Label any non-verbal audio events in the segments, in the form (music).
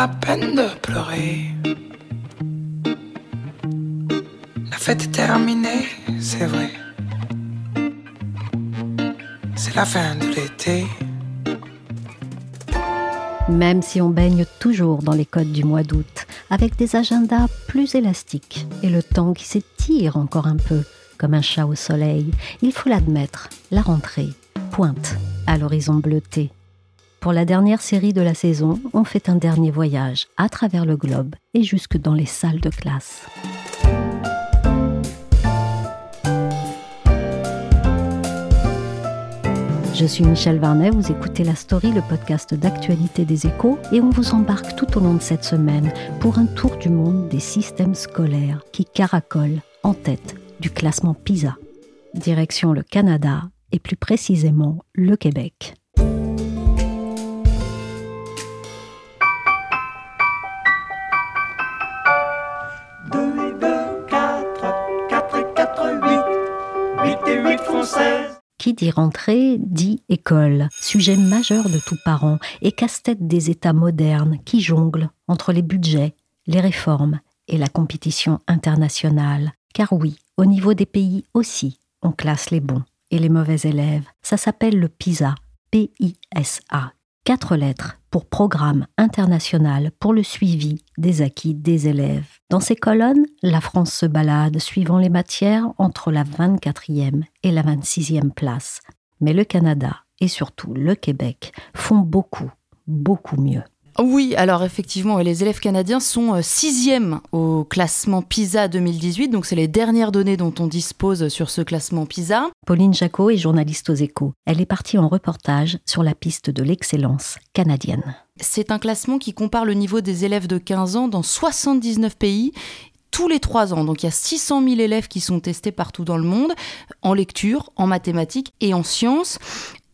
La peine de pleurer. La fête est terminée, c'est vrai. C'est la fin de l'été. Même si on baigne toujours dans les codes du mois d'août, avec des agendas plus élastiques et le temps qui s'étire encore un peu, comme un chat au soleil, il faut l'admettre, la rentrée pointe à l'horizon bleuté. Pour la dernière série de la saison, on fait un dernier voyage à travers le globe et jusque dans les salles de classe. Je suis Michel Varnet, vous écoutez La Story, le podcast d'actualité des échos, et on vous embarque tout au long de cette semaine pour un tour du monde des systèmes scolaires qui caracolent en tête du classement PISA. Direction le Canada et plus précisément le Québec. Qui dit rentrée dit école, sujet majeur de tous parents et casse-tête des États modernes qui jonglent entre les budgets, les réformes et la compétition internationale. Car oui, au niveau des pays aussi, on classe les bons et les mauvais élèves. Ça s'appelle le PISA, P-I-S-A. Quatre lettres pour Programme international pour le suivi des acquis des élèves. Dans ces colonnes, la France se balade suivant les matières entre la 24e et la 26e place. Mais le Canada et surtout le Québec font beaucoup, beaucoup mieux. Oui, alors effectivement, les élèves canadiens sont euh, sixièmes au classement PISA 2018, donc c'est les dernières données dont on dispose sur ce classement PISA. Pauline Jacot est journaliste aux échos. Elle est partie en reportage sur la piste de l'excellence canadienne. C'est un classement qui compare le niveau des élèves de 15 ans dans 79 pays tous les trois ans. Donc il y a 600 000 élèves qui sont testés partout dans le monde, en lecture, en mathématiques et en sciences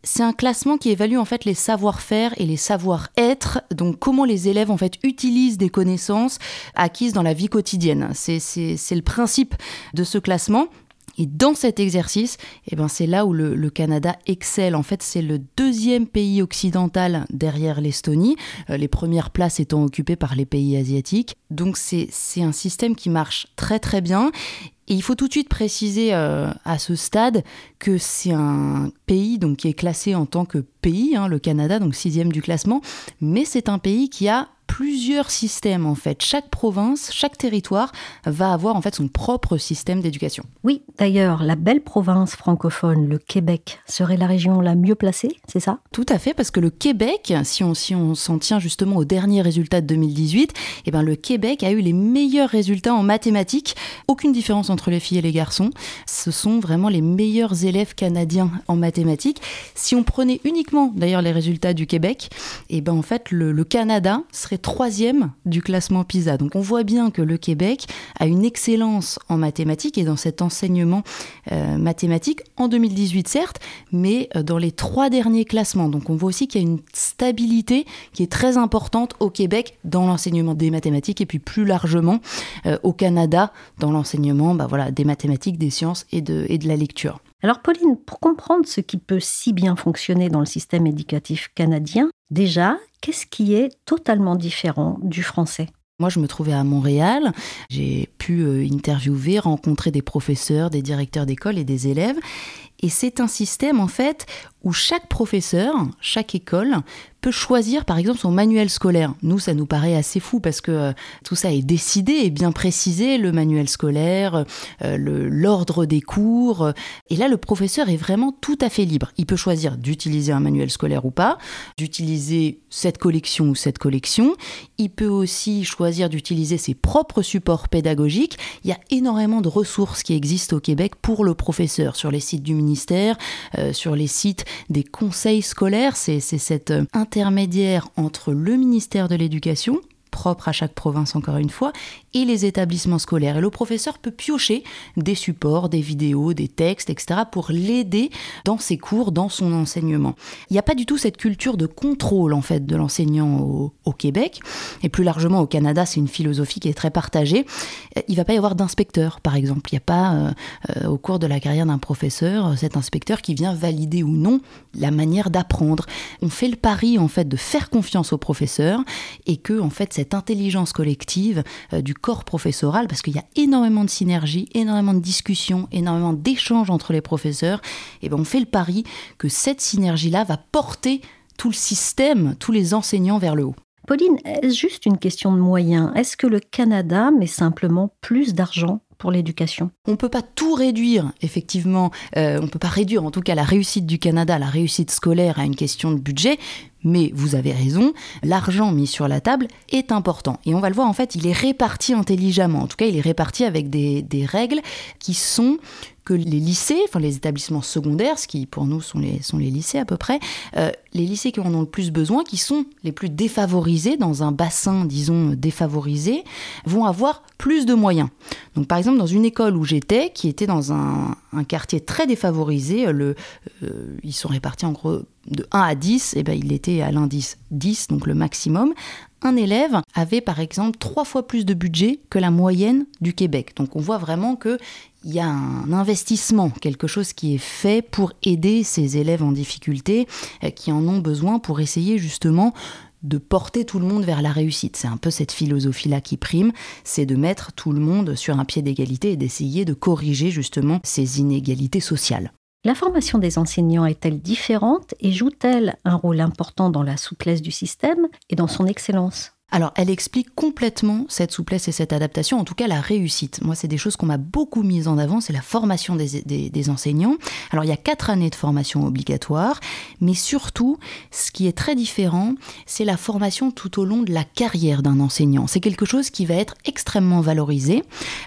c'est un classement qui évalue en fait les savoir-faire et les savoir-être, donc comment les élèves en fait utilisent des connaissances acquises dans la vie quotidienne. C'est le principe de ce classement. Et dans cet exercice, eh ben c'est là où le, le, Canada excelle. En fait, c'est le deuxième pays occidental derrière l'Estonie, euh, les premières places étant occupées par les pays asiatiques. Donc c'est un système qui marche très très bien. Et il faut tout de suite préciser euh, à ce stade que c'est un pays donc, qui est classé en tant que pays, hein, le Canada, donc sixième du classement, mais c'est un pays qui a plusieurs systèmes en fait. Chaque province, chaque territoire va avoir en fait son propre système d'éducation. Oui, d'ailleurs, la belle province francophone, le Québec, serait la région la mieux placée, c'est ça? Tout à fait, parce que le Québec, si on si on s'en tient justement aux derniers résultats de 2018, eh ben le Québec a eu les meilleurs résultats en mathématiques. Aucune différence entre les filles et les garçons. Ce sont vraiment les meilleurs élèves canadiens en mathématiques. Si on prenait uniquement d'ailleurs les résultats du Québec, eh ben en fait le, le Canada serait troisième du classement PISA. Donc on voit bien que le Québec a une excellence en mathématiques et dans cet enseignement euh, mathématique en 2018 certes, mais euh, dans les trois derniers classements. Donc on voit aussi qu'il y a une stabilité qui est très importante au Québec dans l'enseignement des mathématiques et puis plus largement euh, au Canada dans l'enseignement bah des mathématiques, des sciences et de la lecture. Alors Pauline, pour comprendre ce qui peut si bien fonctionner dans le système éducatif canadien, déjà, qu'est-ce qui est totalement différent du français? Moi, je me trouvais à Montréal. J'ai pu euh, interviewer, rencontrer des professeurs, des directeurs d'école et des élèves. Et c'est un système, en fait, où chaque professeur, chaque école peut choisir par exemple son manuel scolaire. Nous, ça nous paraît assez fou parce que euh, tout ça est décidé et bien précisé, le manuel scolaire, euh, l'ordre des cours. Et là, le professeur est vraiment tout à fait libre. Il peut choisir d'utiliser un manuel scolaire ou pas, d'utiliser cette collection ou cette collection. Il peut aussi choisir d'utiliser ses propres supports pédagogiques. Il y a énormément de ressources qui existent au Québec pour le professeur sur les sites du ministère euh, sur les sites des conseils scolaires. C'est cet euh, intermédiaire entre le ministère de l'Éducation, propre à chaque province encore une fois, et les établissements scolaires. Et le professeur peut piocher des supports, des vidéos, des textes, etc. pour l'aider dans ses cours, dans son enseignement. Il n'y a pas du tout cette culture de contrôle en fait de l'enseignant au, Québec et plus largement au Canada, c'est une philosophie qui est très partagée. Il ne va pas y avoir d'inspecteur, par exemple. Il n'y a pas euh, euh, au cours de la carrière d'un professeur cet inspecteur qui vient valider ou non la manière d'apprendre. On fait le pari en fait de faire confiance au professeur et que en fait cette intelligence collective euh, du corps professoral, parce qu'il y a énormément de synergie, énormément de discussions, énormément d'échanges entre les professeurs, et ben on fait le pari que cette synergie-là va porter tout le système, tous les enseignants vers le haut. Pauline, est-ce juste une question de moyens? Est-ce que le Canada met simplement plus d'argent pour l'éducation? On ne peut pas tout réduire, effectivement. Euh, on ne peut pas réduire, en tout cas, la réussite du Canada, la réussite scolaire à une question de budget. Mais vous avez raison, l'argent mis sur la table est important. Et on va le voir, en fait, il est réparti intelligemment. En tout cas, il est réparti avec des, des règles qui sont que les lycées, enfin les établissements secondaires, ce qui pour nous sont les, lycées à peu près, euh, les lycées qui en ont le plus besoin, qui sont les plus défavorisés dans un bassin, disons, défavorisé, vont avoir plus de moyens. Donc par exemple, dans une école où j'étais, qui était dans un, quartier très défavorisé, le, euh, ils sont répartis en gros de 1 à 10, et ben il était à l'indice 10, donc le maximum un élève avait par exemple trois fois plus de budget que la moyenne du Québec. Donc on voit vraiment que il y a un investissement, quelque chose qui est fait pour aider ces élèves en difficulté, euh, qui en ont besoin pour essayer justement de porter tout le monde vers la réussite. C'est un peu cette philosophie-là qui prime, c'est de mettre tout le monde sur un pied d'égalité et d'essayer de corriger justement ces inégalités sociales. La formation des enseignants est-elle différente et joue-t-elle un rôle important dans la souplesse du système et dans son excellence? Alors, elle explique complètement cette souplesse et cette adaptation, en tout cas la réussite. Moi, c'est des choses qu'on m'a beaucoup mises en avant, c'est la formation des, enseignants. Alors, il y a quatre années de formation obligatoire, mais surtout, ce qui est très différent, c'est la formation tout au long de la carrière d'un enseignant. C'est quelque chose qui va être extrêmement valorisé.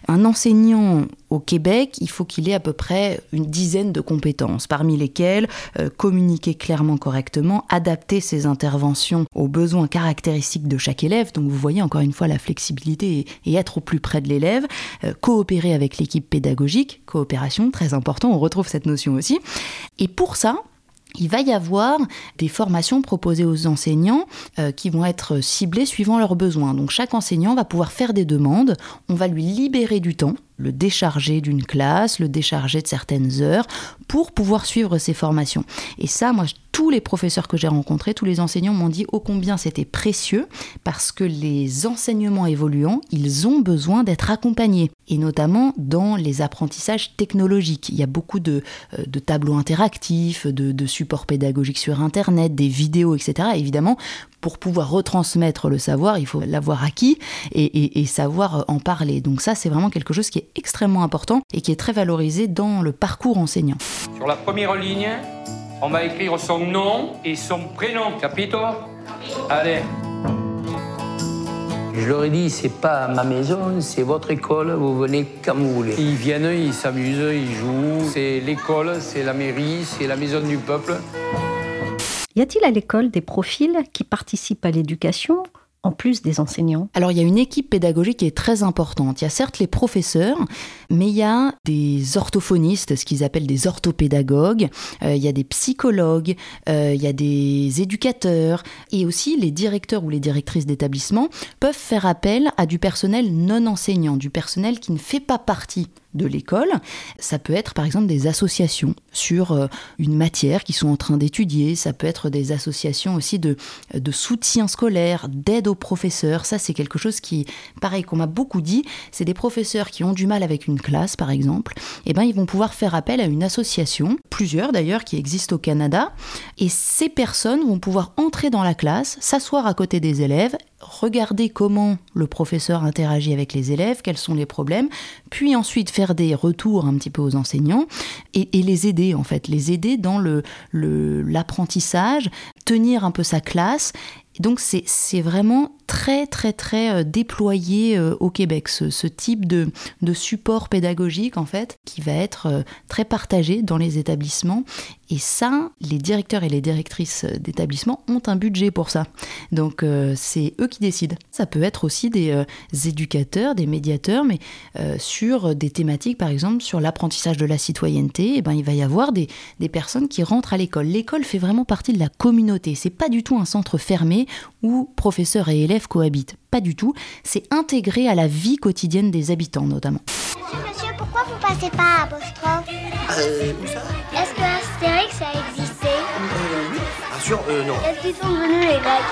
Un enseignant au Québec, il faut qu'il ait à peu près une dizaine de compétences, parmi lesquelles euh, communiquer clairement correctement, adapter ses interventions aux besoins caractéristiques de chaque élève, donc vous voyez encore une fois la flexibilité et, être au plus près de l'élève, euh, coopérer avec l'équipe pédagogique, coopération, très important, on retrouve cette notion aussi. Et pour ça, il va y avoir des formations proposées aux enseignants euh, qui vont être ciblées suivant leurs besoins. Donc chaque enseignant va pouvoir faire des demandes, on va lui libérer du temps le décharger d'une classe, le décharger de certaines heures pour pouvoir suivre ces formations. Et ça, moi, tous les professeurs que j'ai rencontrés, tous les enseignants m'ont dit ô combien c'était précieux parce que les enseignements évoluants, ils ont besoin d'être accompagnés et notamment dans les apprentissages technologiques. Il y a beaucoup de, euh, tableaux interactifs, de, supports pédagogiques sur Internet, des vidéos, etc. évidemment, pour pouvoir retransmettre le savoir, il faut l'avoir acquis et, savoir en parler. Donc ça, c'est vraiment quelque chose qui est extrêmement important et qui est très valorisé dans le parcours enseignant. Sur la première ligne, on va écrire son nom et son prénom. Capito? Allez. Je leur ai dit, c'est pas ma maison, c'est votre école, vous venez quand vous voulez. Ils viennent, ils s'amusent, ils jouent. C'est l'école, c'est la mairie, c'est la maison du peuple. Y a-t-il à l'école des profils qui participent à l'éducation en plus des enseignants. Alors il y a une équipe pédagogique qui est très importante. Il y a certes les professeurs, mais il y a des orthophonistes, ce qu'ils appellent des orthopédagogues, euh, il y a des psychologues, euh, il y a des éducateurs, et aussi les directeurs ou les directrices d'établissement peuvent faire appel à du personnel non enseignant, du personnel qui ne fait pas partie de l'école. Ça peut être par exemple des associations sur euh, une matière qu'ils sont en train d'étudier. Ça peut être des associations aussi de, soutien scolaire, d'aide aux professeurs. Ça, c'est quelque chose qui, pareil, qu'on m'a beaucoup dit. C'est des professeurs qui ont du mal avec une classe, par exemple. Et eh ben, ils vont pouvoir faire appel à une association, plusieurs d'ailleurs, qui existent au Canada. Et ces personnes vont pouvoir entrer dans la classe, s'asseoir à côté des élèves, regarder comment le professeur interagit avec les élèves, quels sont les problèmes, puis ensuite faire des retours un petit peu aux enseignants et, les aider en fait, les aider dans l'apprentissage, le, tenir un peu sa classe Donc c'est vraiment très très très euh, déployé euh, au Québec, ce, type de, de, support pédagogique en fait, qui va être euh, très partagé dans les établissements. Et ça, les directeurs et les directrices d'établissements ont un budget pour ça. Donc c'est eux qui décident. Ça peut être aussi des éducateurs, des médiateurs, mais sur des thématiques, par exemple sur l'apprentissage de la citoyenneté, et eh ben, il va y avoir des, des personnes qui rentrent à l'école. L'école fait vraiment partie de la communauté. C'est pas du tout un centre fermé où professeurs et élèves cohabitent. Pas du tout, c'est intégré à la vie quotidienne des habitants notamment. Monsieur, monsieur, pourquoi vous passez pas à apostrophe Euh, où ça? Est-ce que Astérix a existé? Euh, oui. Bien sûr, euh, non. Est-ce qu'ils sont devenus les Grecs?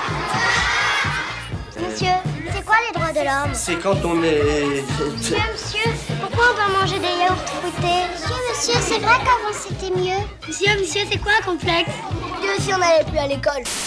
Monsieur, c'est quoi les droits de l'homme? C'est quand on est... Monsieur, monsieur, pourquoi on doit manger des yaourts fruités? Monsieur, monsieur, c'est vrai qu'avant c'était mieux. Monsieur, monsieur, c'est quoi un complexe?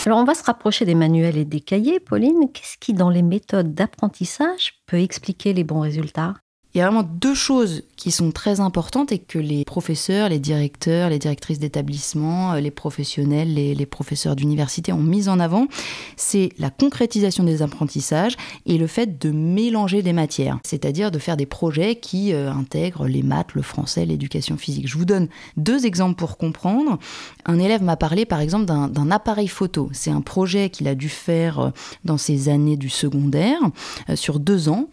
Alors on va se rapprocher des manuels et des cahiers. Pauline, qu'est-ce qui dans les méthodes d'apprentissage peut expliquer les bons résultats? Il y a vraiment deux choses qui sont très importantes et que les professeurs, les directeurs, les directrices d'établissement, euh, les professionnels, les, professeurs d'université ont mis en avant. C'est la concrétisation des apprentissages et le fait de mélanger des matières, c'est-à-dire de faire des projets qui euh, intègrent les maths, le français, l'éducation physique. Je vous donne deux exemples pour comprendre. Un élève m'a parlé par exemple d'un appareil photo. C'est un projet qu'il a dû faire euh, dans ses années du secondaire sur deux ans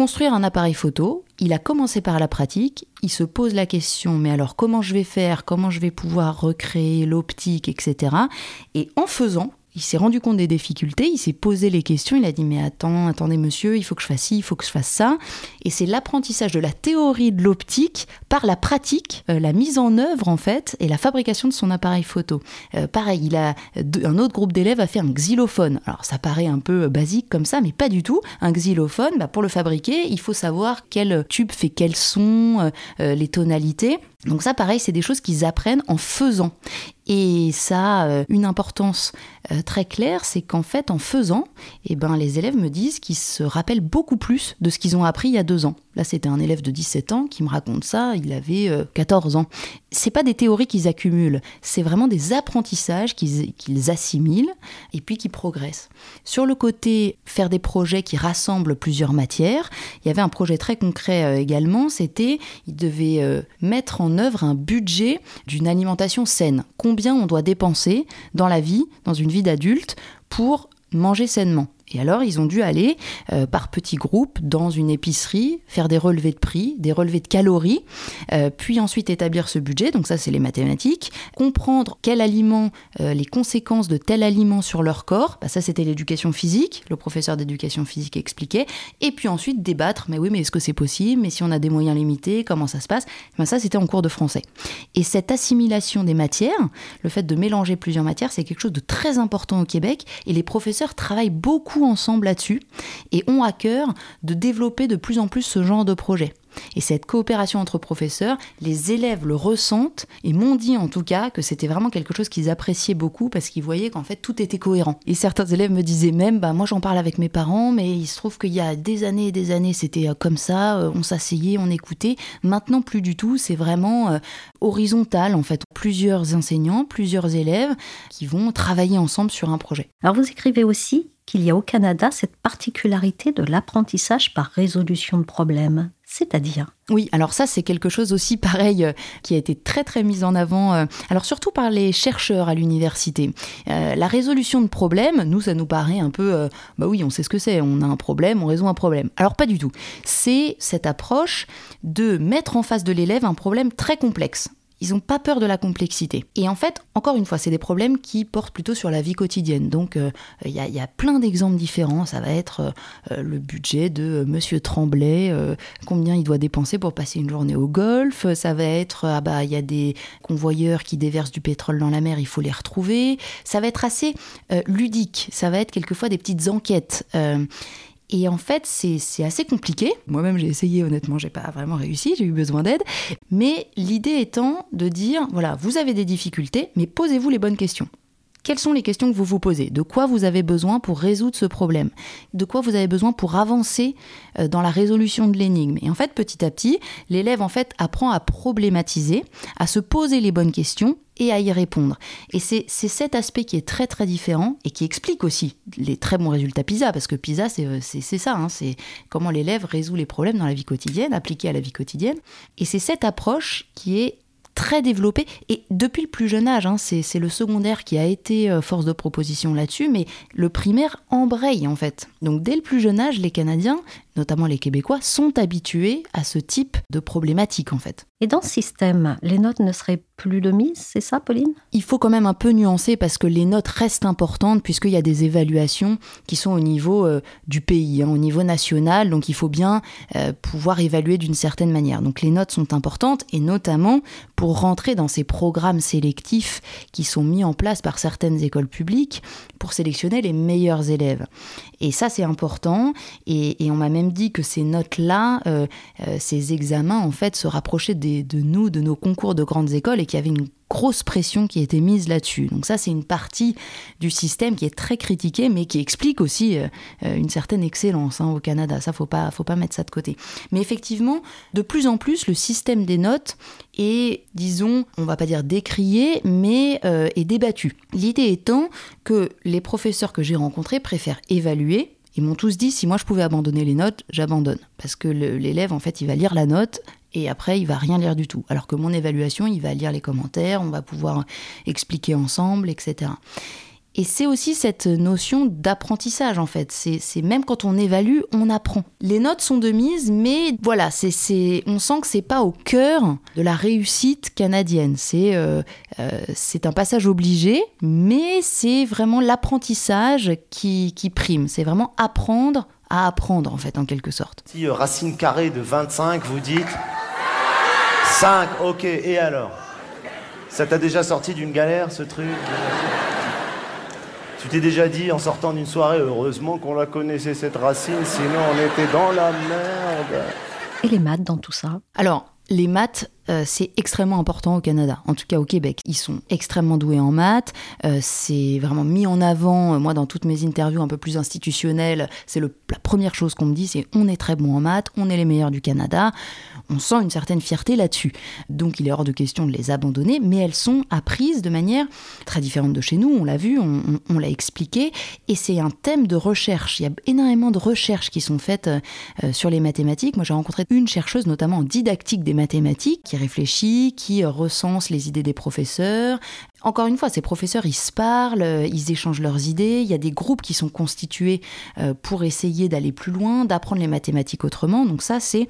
construire un appareil photo, il a commencé par la pratique, il se pose la question, mais alors comment je vais faire, comment je vais pouvoir recréer l'optique, etc. Et en faisant, il s'est rendu compte des difficultés, il s'est posé les questions, il a dit mais attends, attendez monsieur, il faut que je fasse ci, il faut que je fasse ça. Et c'est l'apprentissage de la théorie de l'optique par la pratique, euh, la mise en œuvre en fait, et la fabrication de son appareil photo. Euh, pareil, il a un autre groupe d'élèves a fait un xylophone. Alors ça paraît un peu basique comme ça, mais pas du tout. Un xylophone, bah, pour le fabriquer, il faut savoir quel tube fait quel son, euh, les tonalités. Donc ça, pareil, c'est des choses qu'ils apprennent en faisant. Et ça a euh, une importance euh, très claire, c'est qu'en fait, en faisant, eh ben, les élèves me disent qu'ils se rappellent beaucoup plus de ce qu'ils ont appris il y a deux ans. Là, c'était un élève de 17 ans qui me raconte ça, il avait 14 euh, ans. C'est pas des théories qu'ils accumulent, c'est vraiment des apprentissages qu'ils assimilent et puis qui progressent. Sur le côté faire des projets qui rassemblent plusieurs matières, il y avait un projet très concret également, c'était ils devaient mettre en œuvre un budget d'une alimentation saine combien on doit dépenser dans la vie, dans une vie d'adulte, pour manger sainement. Et alors, ils ont dû aller euh, par petits groupes dans une épicerie, faire des relevés de prix, des relevés de calories, euh, puis ensuite établir ce budget, donc ça c'est les mathématiques, comprendre quel aliment, euh, les conséquences de tel aliment sur leur corps, bah, ça c'était l'éducation physique, le professeur d'éducation physique expliquait, et puis ensuite débattre, mais oui, mais est-ce que c'est possible, mais si on a des moyens limités, comment ça se passe? Bah, Ça c'était en cours de français. Et cette assimilation des matières, le fait de mélanger plusieurs matières, c'est quelque chose de très important au Québec, et les professeurs travaillent beaucoup ensemble là-dessus et ont à cœur de développer de plus en plus ce genre de projet. Et cette coopération entre professeurs, les élèves le ressentent et m'ont dit en tout cas que c'était vraiment quelque chose qu'ils appréciaient beaucoup parce qu'ils voyaient qu'en fait tout était cohérent. Et certains élèves me disaient même, bah moi j'en parle avec mes parents, mais il se trouve qu'il y a des années et des années c'était euh, comme ça, euh, on s'asseyait, on écoutait. Maintenant plus du tout, c'est vraiment euh, horizontal en fait. Plusieurs enseignants, plusieurs élèves qui vont travailler ensemble sur un projet. Alors vous écrivez aussi qu'il y a au Canada cette particularité de l'apprentissage par résolution de problèmes. C'est-à-dire Oui, alors ça c'est quelque chose aussi (laughs) pareil euh, qui a été très très mis en avant, euh, alors surtout par les chercheurs à l'université. Euh, la résolution de problèmes, nous ça nous paraît un peu, bah oui on sait ce que c'est, on a un problème, on résout un problème. Alors pas du tout. C'est cette approche de mettre en face de l'élève un problème très complexe ils n'ont pas peur de la complexité. Et en fait, encore une fois, c'est des problèmes qui portent plutôt sur la vie quotidienne. Donc, euh, il y, a plein d'exemples différents. Ça va être euh, euh, le budget de Monsieur Tremblay, combien il doit dépenser pour passer une journée au golf. Ça va être, ah bah, il y a des convoyeurs qui déversent du pétrole dans la mer, il faut les retrouver. Ça va être assez ludique. Ça va être quelquefois des petites enquêtes. Et en fait, c'est assez compliqué. Moi-même, j'ai essayé, honnêtement, j'ai pas vraiment réussi, j'ai eu besoin d'aide. Mais l'idée étant de dire, voilà, vous avez des difficultés, mais posez-vous les bonnes questions. Quelles sont les questions que vous vous posez? De quoi vous avez besoin pour résoudre ce problème? De quoi vous avez besoin pour avancer euh, dans la résolution de l'énigme? Et en fait, petit à petit, l'élève en fait apprend à problématiser, à se poser les bonnes questions et à y répondre. Et c'est cet aspect qui est très très différent et qui explique aussi les très bons résultats PISA, parce que PISA, c'est ça, hein, c'est comment l'élève résout les problèmes dans la vie quotidienne, appliqués à la vie quotidienne. Et c'est cette approche qui est très développée et depuis le plus jeune âge, hein, c'est le secondaire qui a été euh, force de proposition là-dessus, mais le primaire embraye en fait. Donc dès le plus jeune âge, les Canadiens notamment les Québécois, sont habitués à ce type de problématique en fait. Et dans ce système, les notes ne seraient plus de mise, c'est ça Pauline? Il faut quand même un peu nuancer parce que les notes restent importantes puisqu'il y a des évaluations qui sont au niveau euh, du pays, hein, au niveau national, donc il faut bien euh, pouvoir évaluer d'une certaine manière. Donc les notes sont importantes et notamment pour rentrer dans ces programmes sélectifs qui sont mis en place par certaines écoles publiques pour sélectionner les meilleurs élèves. Et ça c'est important. Et, on m'a même dit que ces notes-là, euh, euh, ces examens, en fait, se rapprochaient de nous, de nos concours de grandes écoles, et qu'il y avait une grosse pression qui était mise là-dessus. Donc ça, c'est une partie du système qui est très critiquée, mais qui explique aussi euh, une certaine excellence hein, au Canada. Ça, faut pas, faut pas mettre ça de côté. Mais effectivement, de plus en plus, le système des notes est, disons, on va pas dire décrié, mais est débattu. L'idée étant que les professeurs que j'ai rencontrés préfèrent évaluer ils m'ont tous dit si moi je pouvais abandonner les notes, j'abandonne. Parce que l'élève, en fait, il va lire la note et après, il va rien lire du tout. Alors que mon évaluation, il va lire les commentaires, on va pouvoir expliquer ensemble, etc. Et c'est aussi cette notion d'apprentissage en fait. C'est même quand on évalue, on apprend. Les notes sont de mise, mais voilà, on sent que c'est pas au cœur de la réussite canadienne. C'est euh, euh, un passage obligé, mais c'est vraiment l'apprentissage qui, qui prime. C'est vraiment apprendre à apprendre en fait en quelque sorte. Si euh, racine carrée de 25, vous dites 5, ok, et alors? Ça t'a déjà sorti d'une galère ce truc? Tu t'es déjà dit en sortant d'une soirée, heureusement qu'on la connaissait cette racine, sinon on était dans la merde. Et les maths dans tout ça? Alors, les maths, euh, c'est extrêmement important au Canada, en tout cas au Québec. Ils sont extrêmement doués en maths, euh, c'est vraiment mis en avant, euh, moi dans toutes mes interviews un peu plus institutionnelles, c'est la première chose qu'on me dit, c'est on est très bon en maths, on est les meilleurs du Canada on sent une certaine fierté là-dessus. Donc il est hors de question de les abandonner, mais elles sont apprises de manière très différente de chez nous, on l'a vu, on, l'a expliqué, et c'est un thème de recherche. Il y a énormément de recherches qui sont faites sur les mathématiques. Moi j'ai rencontré une chercheuse notamment en didactique des mathématiques qui réfléchit, qui recense les idées des professeurs. Encore une fois, ces professeurs, ils se parlent, euh, ils échangent leurs idées, il y a des groupes qui sont constitués euh, pour essayer d'aller plus loin, d'apprendre les mathématiques autrement. Donc ça, c'est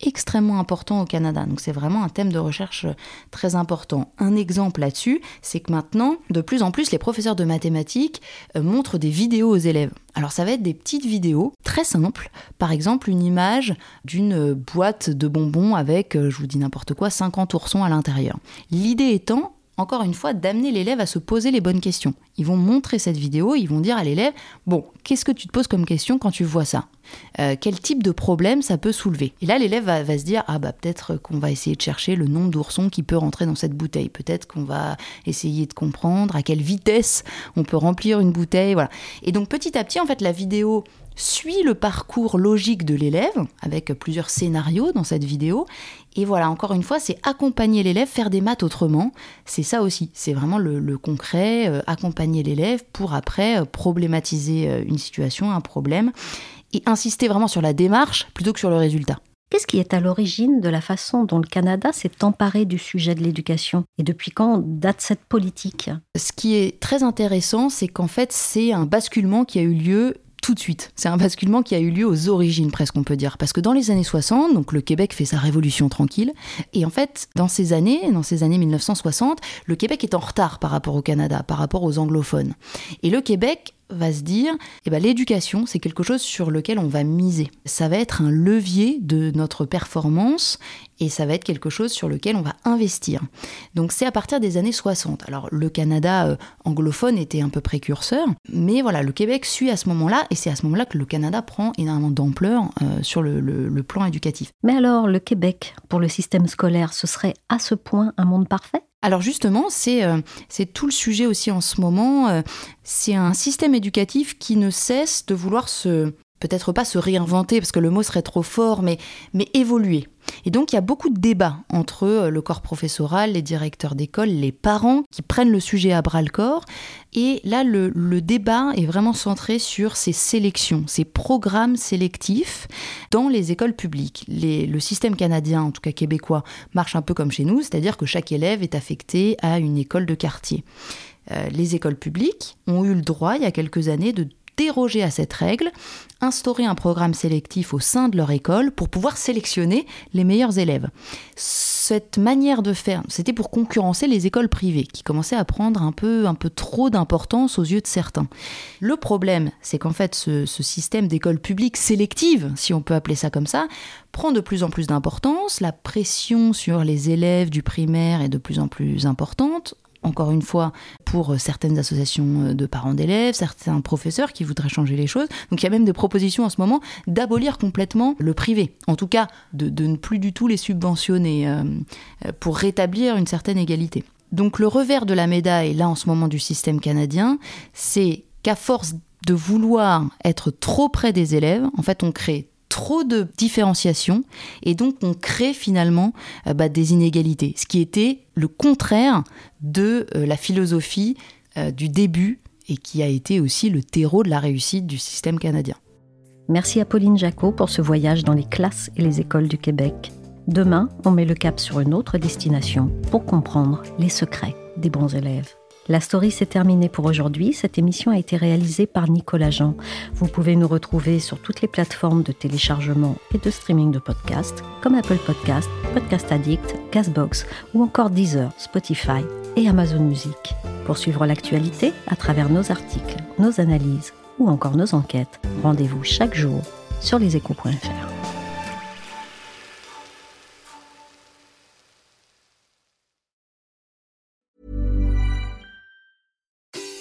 extrêmement important au Canada. Donc c'est vraiment un thème de recherche euh, très important. Un exemple là-dessus, c'est que maintenant, de plus en plus, les professeurs de mathématiques euh, montrent des vidéos aux élèves. Alors ça va être des petites vidéos très simples. Par exemple, une image d'une euh, boîte de bonbons avec, je vous dis n'importe quoi, 50 oursons à l'intérieur. L'idée étant encore une fois, d'amener l'élève à se poser les bonnes questions. Ils vont montrer cette vidéo, ils vont dire à l'élève, bon, qu'est-ce que tu te poses comme question quand tu vois ça euh, Quel type de problème ça peut soulever? Et là, l'élève va, se dire, ah bah peut-être qu'on va essayer de chercher le nombre d'oursons qui peut rentrer dans cette bouteille. Peut-être qu'on va essayer de comprendre à quelle vitesse on peut remplir une bouteille. Voilà. Et donc petit à petit, en fait, la vidéo suit le parcours logique de l'élève, avec plusieurs scénarios dans cette vidéo. Et voilà, encore une fois, c'est accompagner l'élève, faire des maths autrement. C'est ça aussi, c'est vraiment le, concret, euh, accompagner l'élève pour après euh, problématiser euh, une situation, un problème, et insister vraiment sur la démarche plutôt que sur le résultat. Qu'est-ce qui est à l'origine de la façon dont le Canada s'est emparé du sujet de l'éducation Et depuis quand date cette politique? Ce qui est très intéressant, c'est qu'en fait, c'est un basculement qui a eu lieu tout de suite. C'est un basculement qui a eu lieu aux origines, presque on peut dire. Parce que dans les années 60, donc le Québec fait sa révolution tranquille. Et en fait, dans ces années, dans ces années 1960, le Québec est en retard par rapport au Canada, par rapport aux anglophones. Et le Québec va se dire, eh ben, l'éducation, c'est quelque chose sur lequel on va miser. Ça va être un levier de notre performance et ça va être quelque chose sur lequel on va investir. Donc c'est à partir des années 60. Alors le Canada euh, anglophone était un peu précurseur, mais voilà, le Québec suit à ce moment-là et c'est à ce moment-là que le Canada prend énormément d'ampleur euh, sur le, le plan éducatif. Mais alors le Québec, pour le système scolaire, ce serait à ce point un monde parfait? Alors justement, euh, c'est tout le sujet aussi en ce moment. Euh, c'est un système éducatif qui ne cesse de vouloir se peut-être pas se réinventer parce que le mot serait trop fort, mais, mais évoluer. Et donc il y a beaucoup de débats entre euh, le corps professoral, les directeurs d'école, les parents qui prennent le sujet à bras le corps. Et là, le, débat est vraiment centré sur ces sélections, ces programmes sélectifs dans les écoles publiques. le système canadien, en tout cas québécois, marche un peu comme chez nous, c'est-à-dire que chaque élève est affecté à une école de quartier. Euh, les écoles publiques ont eu le droit, il y a quelques années, de déroger à cette règle, instaurer un programme sélectif au sein de leur école pour pouvoir sélectionner les meilleurs élèves. Cette manière de faire, c'était pour concurrencer les écoles privées qui commençaient à prendre un peu, un peu trop d'importance aux yeux de certains. Le problème, c'est qu'en fait, ce, ce système d'école publique sélective, si on peut appeler ça comme ça, prend de plus en plus d'importance. La pression sur les élèves du primaire est de plus en plus importante encore une fois, pour certaines associations de parents d'élèves, certains professeurs qui voudraient changer les choses. Donc il y a même des propositions en ce moment d'abolir complètement le privé, en tout cas de, ne plus du tout les subventionner euh, pour rétablir une certaine égalité. Donc le revers de la médaille, là en ce moment du système canadien, c'est qu'à force de vouloir être trop près des élèves, en fait on crée trop de différenciation et donc on crée finalement euh, bah, des inégalités, ce qui était le contraire de euh, la philosophie euh, du début et qui a été aussi le terreau de la réussite du système canadien. Merci à Pauline Jacot pour ce voyage dans les classes et les écoles du Québec. Demain, on met le cap sur une autre destination pour comprendre les secrets des bons élèves. La story s'est terminée pour aujourd'hui. Cette émission a été réalisée par Nicolas Jean. Vous pouvez nous retrouver sur toutes les plateformes de téléchargement et de streaming de podcasts comme Apple Podcast, Podcast Addict, Castbox ou encore Deezer, Spotify et Amazon Music. Pour suivre l'actualité à travers nos articles, nos analyses ou encore nos enquêtes, rendez-vous chaque jour sur leséchos.fr.